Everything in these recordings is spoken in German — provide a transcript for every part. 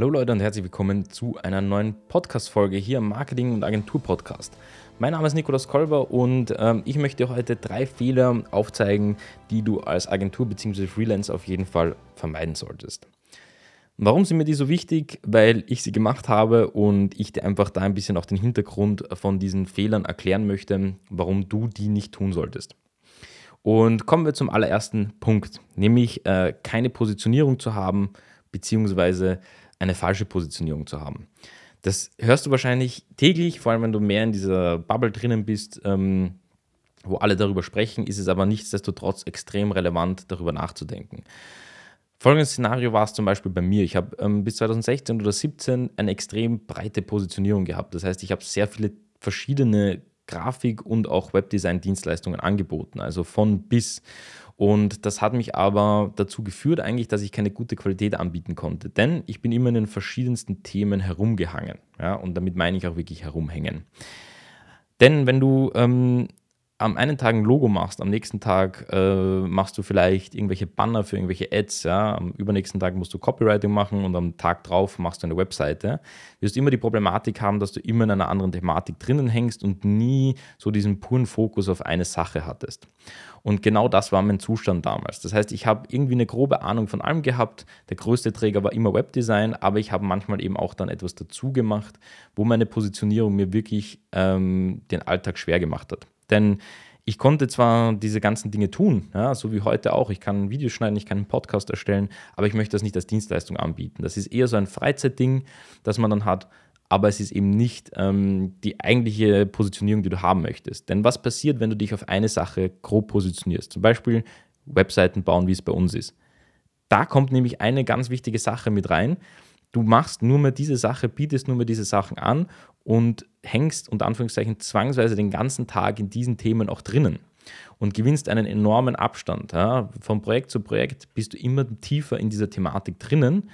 Hallo Leute und herzlich willkommen zu einer neuen Podcast-Folge hier im Marketing- und Agentur-Podcast. Mein Name ist Nikolaus Kolber und ähm, ich möchte heute drei Fehler aufzeigen, die du als Agentur bzw. Freelance auf jeden Fall vermeiden solltest. Warum sind mir die so wichtig? Weil ich sie gemacht habe und ich dir einfach da ein bisschen auch den Hintergrund von diesen Fehlern erklären möchte, warum du die nicht tun solltest. Und kommen wir zum allerersten Punkt, nämlich äh, keine Positionierung zu haben, beziehungsweise eine falsche Positionierung zu haben. Das hörst du wahrscheinlich täglich, vor allem wenn du mehr in dieser Bubble drinnen bist, ähm, wo alle darüber sprechen, ist es aber nichtsdestotrotz extrem relevant, darüber nachzudenken. Folgendes Szenario war es zum Beispiel bei mir. Ich habe ähm, bis 2016 oder 2017 eine extrem breite Positionierung gehabt. Das heißt, ich habe sehr viele verschiedene Grafik- und auch Webdesign-Dienstleistungen angeboten, also von bis. Und das hat mich aber dazu geführt, eigentlich, dass ich keine gute Qualität anbieten konnte. Denn ich bin immer in den verschiedensten Themen herumgehangen. Ja, und damit meine ich auch wirklich herumhängen. Denn wenn du ähm, am einen Tag ein Logo machst, am nächsten Tag äh, machst du vielleicht irgendwelche Banner für irgendwelche Ads, ja, am übernächsten Tag musst du Copywriting machen und am Tag drauf machst du eine Webseite, wirst du immer die Problematik haben, dass du immer in einer anderen Thematik drinnen hängst und nie so diesen puren Fokus auf eine Sache hattest. Und genau das war mein Zustand damals. Das heißt, ich habe irgendwie eine grobe Ahnung von allem gehabt. Der größte Träger war immer Webdesign, aber ich habe manchmal eben auch dann etwas dazu gemacht, wo meine Positionierung mir wirklich ähm, den Alltag schwer gemacht hat. Denn ich konnte zwar diese ganzen Dinge tun, ja, so wie heute auch. Ich kann Videos schneiden, ich kann einen Podcast erstellen, aber ich möchte das nicht als Dienstleistung anbieten. Das ist eher so ein Freizeitding, das man dann hat, aber es ist eben nicht ähm, die eigentliche Positionierung, die du haben möchtest. Denn was passiert, wenn du dich auf eine Sache grob positionierst? Zum Beispiel Webseiten bauen, wie es bei uns ist. Da kommt nämlich eine ganz wichtige Sache mit rein. Du machst nur mehr diese Sache, bietest nur mehr diese Sachen an und hängst unter Anführungszeichen zwangsweise den ganzen Tag in diesen Themen auch drinnen und gewinnst einen enormen Abstand. Ja. Von Projekt zu Projekt bist du immer tiefer in dieser Thematik drinnen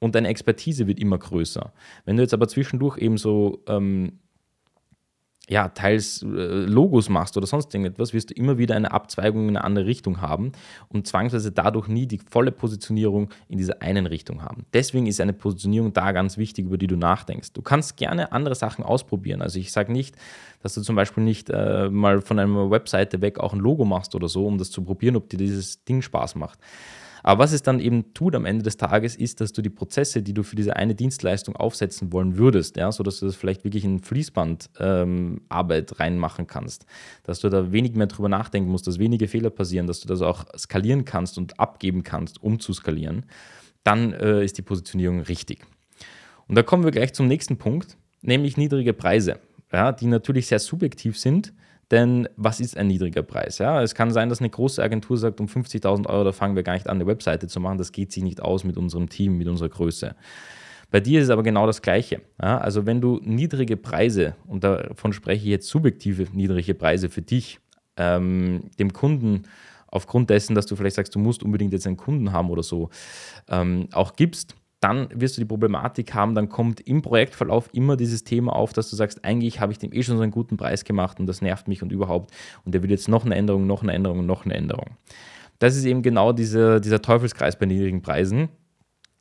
und deine Expertise wird immer größer. Wenn du jetzt aber zwischendurch eben so ähm, ja, teils äh, Logos machst oder sonst irgendetwas, wirst du immer wieder eine Abzweigung in eine andere Richtung haben und zwangsweise dadurch nie die volle Positionierung in dieser einen Richtung haben. Deswegen ist eine Positionierung da ganz wichtig, über die du nachdenkst. Du kannst gerne andere Sachen ausprobieren. Also ich sage nicht, dass du zum Beispiel nicht äh, mal von einer Webseite weg auch ein Logo machst oder so, um das zu probieren, ob dir dieses Ding Spaß macht. Aber was es dann eben tut am Ende des Tages, ist, dass du die Prozesse, die du für diese eine Dienstleistung aufsetzen wollen würdest, ja, sodass du das vielleicht wirklich in Fließbandarbeit ähm, reinmachen kannst, dass du da wenig mehr drüber nachdenken musst, dass wenige Fehler passieren, dass du das auch skalieren kannst und abgeben kannst, um zu skalieren, dann äh, ist die Positionierung richtig. Und da kommen wir gleich zum nächsten Punkt, nämlich niedrige Preise, ja, die natürlich sehr subjektiv sind denn was ist ein niedriger Preis? Ja, es kann sein, dass eine große Agentur sagt, um 50.000 Euro, da fangen wir gar nicht an, eine Webseite zu machen. Das geht sich nicht aus mit unserem Team, mit unserer Größe. Bei dir ist es aber genau das Gleiche. Ja, also wenn du niedrige Preise, und davon spreche ich jetzt subjektive niedrige Preise für dich, ähm, dem Kunden aufgrund dessen, dass du vielleicht sagst, du musst unbedingt jetzt einen Kunden haben oder so, ähm, auch gibst, dann wirst du die Problematik haben, dann kommt im Projektverlauf immer dieses Thema auf, dass du sagst, eigentlich habe ich dem eh schon so einen guten Preis gemacht und das nervt mich und überhaupt und der will jetzt noch eine Änderung, noch eine Änderung, noch eine Änderung. Das ist eben genau diese, dieser Teufelskreis bei niedrigen Preisen.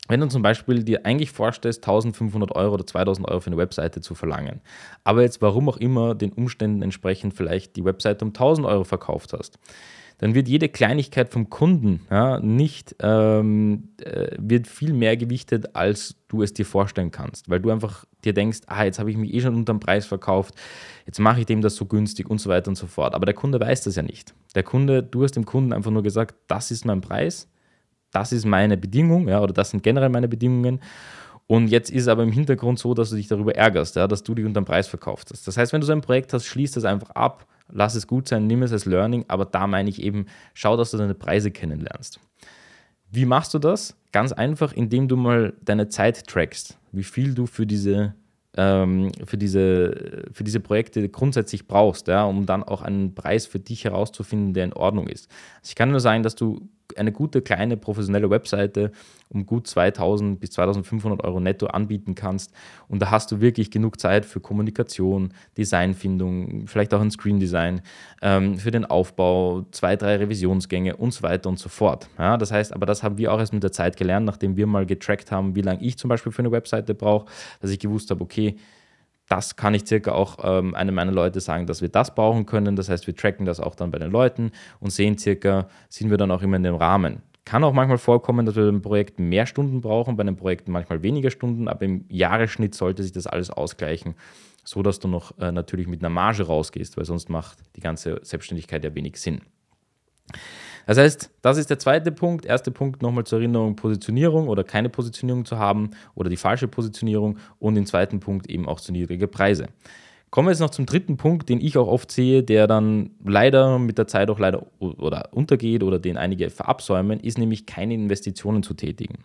Wenn du zum Beispiel dir eigentlich vorstellst, 1500 Euro oder 2000 Euro für eine Webseite zu verlangen, aber jetzt warum auch immer den Umständen entsprechend vielleicht die Webseite um 1000 Euro verkauft hast, dann wird jede Kleinigkeit vom Kunden ja, nicht, ähm, äh, wird viel mehr gewichtet, als du es dir vorstellen kannst, weil du einfach dir denkst, ah, jetzt habe ich mich eh schon unter dem Preis verkauft, jetzt mache ich dem das so günstig und so weiter und so fort. Aber der Kunde weiß das ja nicht. Der Kunde, du hast dem Kunden einfach nur gesagt, das ist mein Preis, das ist meine Bedingung, ja, oder das sind generell meine Bedingungen. Und jetzt ist es aber im Hintergrund so, dass du dich darüber ärgerst, ja, dass du dich unter dem Preis verkauft hast. Das heißt, wenn du so ein Projekt hast, schließt das einfach ab lass es gut sein, nimm es als Learning, aber da meine ich eben, schau, dass du deine Preise kennenlernst. Wie machst du das? Ganz einfach, indem du mal deine Zeit trackst, wie viel du für diese, ähm, für diese, für diese Projekte grundsätzlich brauchst, ja, um dann auch einen Preis für dich herauszufinden, der in Ordnung ist. Also ich kann nur sagen, dass du eine gute kleine professionelle Webseite um gut 2000 bis 2500 Euro netto anbieten kannst. Und da hast du wirklich genug Zeit für Kommunikation, Designfindung, vielleicht auch ein Screen Design, ähm, für den Aufbau, zwei, drei Revisionsgänge und so weiter und so fort. Ja, das heißt, aber das haben wir auch erst mit der Zeit gelernt, nachdem wir mal getrackt haben, wie lange ich zum Beispiel für eine Webseite brauche, dass ich gewusst habe, okay, das kann ich circa auch ähm, einem meiner Leute sagen, dass wir das brauchen können. Das heißt, wir tracken das auch dann bei den Leuten und sehen circa, sind wir dann auch immer in dem Rahmen. Kann auch manchmal vorkommen, dass wir beim Projekt mehr Stunden brauchen, bei einem Projekt manchmal weniger Stunden, aber im Jahresschnitt sollte sich das alles ausgleichen, so dass du noch äh, natürlich mit einer Marge rausgehst, weil sonst macht die ganze Selbstständigkeit ja wenig Sinn. Das heißt, das ist der zweite Punkt. Erster Punkt nochmal zur Erinnerung, Positionierung oder keine Positionierung zu haben oder die falsche Positionierung und den zweiten Punkt eben auch zu niedrige Preise. Kommen wir jetzt noch zum dritten Punkt, den ich auch oft sehe, der dann leider mit der Zeit auch leider oder untergeht oder den einige verabsäumen, ist nämlich keine Investitionen zu tätigen.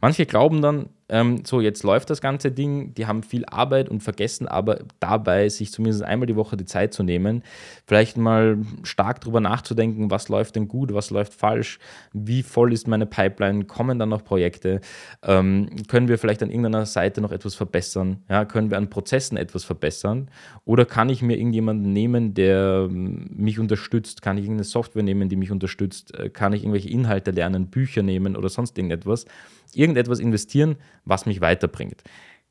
Manche glauben dann, ähm, so jetzt läuft das ganze Ding, die haben viel Arbeit und vergessen aber dabei, sich zumindest einmal die Woche die Zeit zu nehmen, vielleicht mal stark darüber nachzudenken, was läuft denn gut, was läuft falsch, wie voll ist meine Pipeline, kommen dann noch Projekte, ähm, können wir vielleicht an irgendeiner Seite noch etwas verbessern, ja, können wir an Prozessen etwas verbessern oder kann ich mir irgendjemanden nehmen, der ähm, mich unterstützt, kann ich irgendeine Software nehmen, die mich unterstützt, äh, kann ich irgendwelche Inhalte lernen, Bücher nehmen oder sonst irgendetwas, irgendetwas investieren, was mich weiterbringt.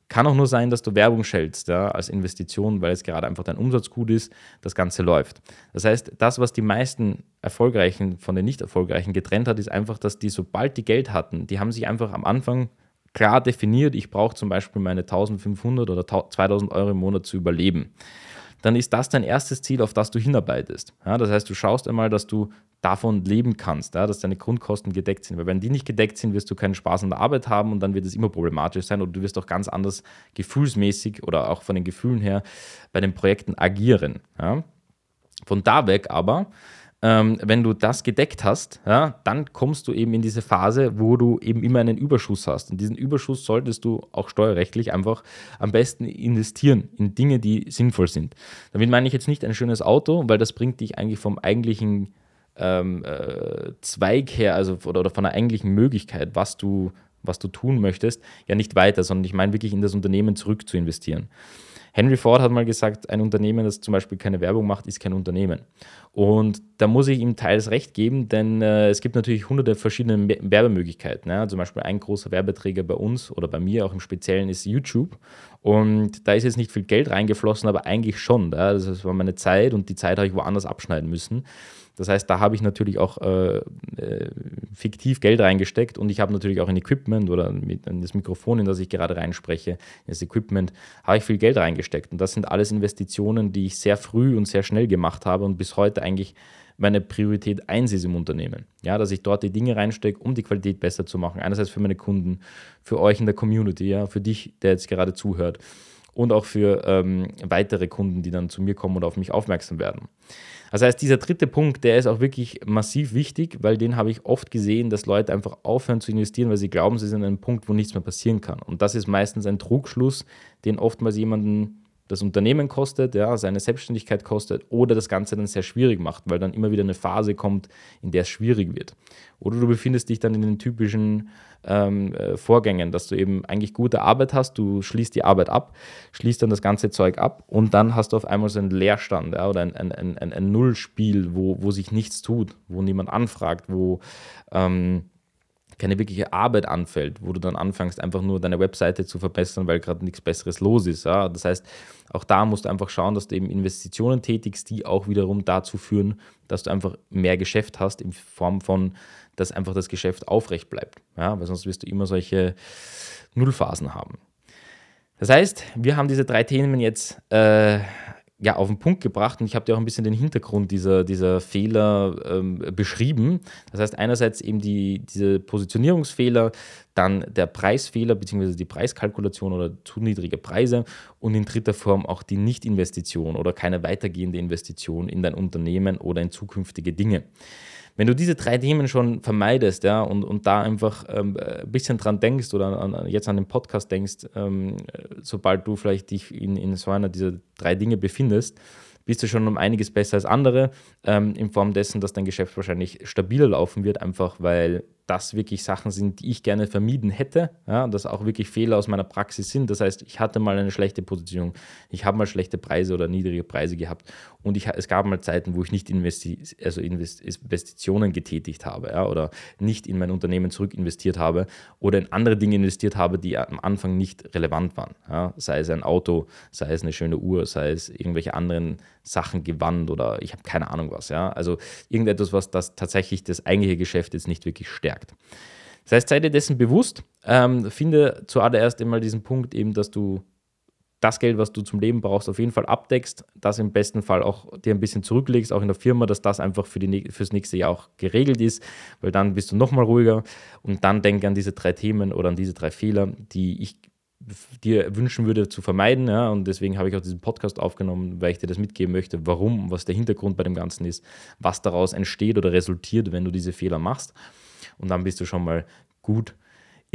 Kann auch nur sein, dass du Werbung schältst ja, als Investition, weil es gerade einfach dein Umsatz gut ist, das Ganze läuft. Das heißt, das, was die meisten Erfolgreichen von den Nicht-Erfolgreichen getrennt hat, ist einfach, dass die, sobald die Geld hatten, die haben sich einfach am Anfang klar definiert, ich brauche zum Beispiel meine 1500 oder 2000 Euro im Monat zu überleben dann ist das dein erstes Ziel, auf das du hinarbeitest. Ja, das heißt, du schaust einmal, dass du davon leben kannst, ja, dass deine Grundkosten gedeckt sind. Weil wenn die nicht gedeckt sind, wirst du keinen Spaß an der Arbeit haben und dann wird es immer problematisch sein oder du wirst auch ganz anders gefühlsmäßig oder auch von den Gefühlen her bei den Projekten agieren. Ja. Von da weg aber ähm, wenn du das gedeckt hast, ja, dann kommst du eben in diese Phase, wo du eben immer einen Überschuss hast. Und diesen Überschuss solltest du auch steuerrechtlich einfach am besten investieren in Dinge, die sinnvoll sind. Damit meine ich jetzt nicht ein schönes Auto, weil das bringt dich eigentlich vom eigentlichen ähm, äh, Zweig her, also oder, oder von der eigentlichen Möglichkeit, was du, was du tun möchtest, ja nicht weiter, sondern ich meine wirklich in das Unternehmen zurück zu investieren. Henry Ford hat mal gesagt, ein Unternehmen, das zum Beispiel keine Werbung macht, ist kein Unternehmen. Und da muss ich ihm teils recht geben, denn äh, es gibt natürlich hunderte verschiedene Werbemöglichkeiten. Ja? Zum Beispiel ein großer Werbeträger bei uns oder bei mir auch im Speziellen ist YouTube. Und da ist jetzt nicht viel Geld reingeflossen, aber eigentlich schon. Ja? Das war meine Zeit und die Zeit habe ich woanders abschneiden müssen. Das heißt, da habe ich natürlich auch äh, äh, fiktiv Geld reingesteckt und ich habe natürlich auch in Equipment oder mit, in das Mikrofon, in das ich gerade reinspreche, in das Equipment, habe ich viel Geld reingesteckt. Und das sind alles Investitionen, die ich sehr früh und sehr schnell gemacht habe und bis heute eigentlich meine Priorität 1 ist im Unternehmen. Ja, dass ich dort die Dinge reinstecke, um die Qualität besser zu machen. Einerseits für meine Kunden, für euch in der Community, ja, für dich, der jetzt gerade zuhört und auch für ähm, weitere Kunden, die dann zu mir kommen oder auf mich aufmerksam werden. Das heißt, dieser dritte Punkt, der ist auch wirklich massiv wichtig, weil den habe ich oft gesehen, dass Leute einfach aufhören zu investieren, weil sie glauben, sie sind an einem Punkt, wo nichts mehr passieren kann. Und das ist meistens ein Trugschluss, den oftmals jemanden das Unternehmen kostet, ja, seine Selbstständigkeit kostet oder das Ganze dann sehr schwierig macht, weil dann immer wieder eine Phase kommt, in der es schwierig wird. Oder du befindest dich dann in den typischen ähm, äh, Vorgängen, dass du eben eigentlich gute Arbeit hast, du schließt die Arbeit ab, schließt dann das ganze Zeug ab und dann hast du auf einmal so einen Leerstand ja, oder ein, ein, ein, ein Nullspiel, wo, wo sich nichts tut, wo niemand anfragt, wo ähm, keine wirkliche Arbeit anfällt, wo du dann anfängst, einfach nur deine Webseite zu verbessern, weil gerade nichts Besseres los ist. Ja? Das heißt, auch da musst du einfach schauen, dass du eben Investitionen tätigst, die auch wiederum dazu führen, dass du einfach mehr Geschäft hast, in Form von, dass einfach das Geschäft aufrecht bleibt. Ja? Weil sonst wirst du immer solche Nullphasen haben. Das heißt, wir haben diese drei Themen jetzt äh, ja, auf den Punkt gebracht und ich habe dir auch ein bisschen den Hintergrund dieser, dieser Fehler ähm, beschrieben. Das heißt, einerseits eben die, diese Positionierungsfehler, dann der Preisfehler bzw. die Preiskalkulation oder zu niedrige Preise und in dritter Form auch die Nichtinvestition oder keine weitergehende Investition in dein Unternehmen oder in zukünftige Dinge. Wenn du diese drei Themen schon vermeidest ja, und, und da einfach ähm, ein bisschen dran denkst oder an, jetzt an den Podcast denkst, ähm, sobald du vielleicht dich in, in so einer dieser drei Dinge befindest, bist du schon um einiges besser als andere, ähm, in Form dessen, dass dein Geschäft wahrscheinlich stabiler laufen wird, einfach weil das wirklich Sachen sind, die ich gerne vermieden hätte, ja, dass auch wirklich Fehler aus meiner Praxis sind. Das heißt, ich hatte mal eine schlechte Position, ich habe mal schlechte Preise oder niedrige Preise gehabt und ich, es gab mal Zeiten, wo ich nicht investi also Investitionen getätigt habe ja, oder nicht in mein Unternehmen zurückinvestiert habe oder in andere Dinge investiert habe, die am Anfang nicht relevant waren. Ja, sei es ein Auto, sei es eine schöne Uhr, sei es irgendwelche anderen Sachen gewandt oder ich habe keine Ahnung was. Ja? Also irgendetwas, was das tatsächlich das eigentliche Geschäft jetzt nicht wirklich stärkt. Das heißt, sei dir dessen bewusst, ähm, finde zuallererst einmal diesen Punkt eben, dass du das Geld, was du zum Leben brauchst, auf jeden Fall abdeckst, das im besten Fall auch dir ein bisschen zurücklegst, auch in der Firma, dass das einfach für die, fürs nächste Jahr auch geregelt ist, weil dann bist du nochmal ruhiger und dann denke an diese drei Themen oder an diese drei Fehler, die ich dir wünschen würde zu vermeiden. Ja, und deswegen habe ich auch diesen Podcast aufgenommen, weil ich dir das mitgeben möchte, warum, was der Hintergrund bei dem Ganzen ist, was daraus entsteht oder resultiert, wenn du diese Fehler machst. Und dann bist du schon mal gut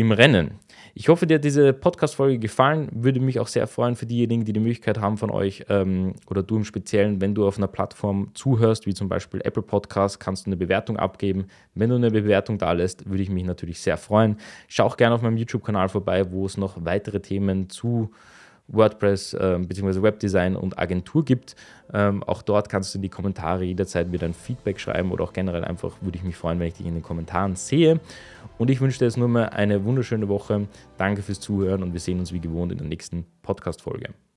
im Rennen. Ich hoffe, dir hat diese Podcast-Folge gefallen. Würde mich auch sehr freuen für diejenigen, die die Möglichkeit haben von euch ähm, oder du im Speziellen, wenn du auf einer Plattform zuhörst, wie zum Beispiel Apple Podcast, kannst du eine Bewertung abgeben. Wenn du eine Bewertung da lässt, würde ich mich natürlich sehr freuen. Schau auch gerne auf meinem YouTube-Kanal vorbei, wo es noch weitere Themen zu WordPress äh, bzw. Webdesign und Agentur gibt. Ähm, auch dort kannst du in die Kommentare jederzeit mir dein Feedback schreiben oder auch generell einfach würde ich mich freuen, wenn ich dich in den Kommentaren sehe. Und ich wünsche dir jetzt nur mal eine wunderschöne Woche. Danke fürs Zuhören und wir sehen uns wie gewohnt in der nächsten Podcast-Folge.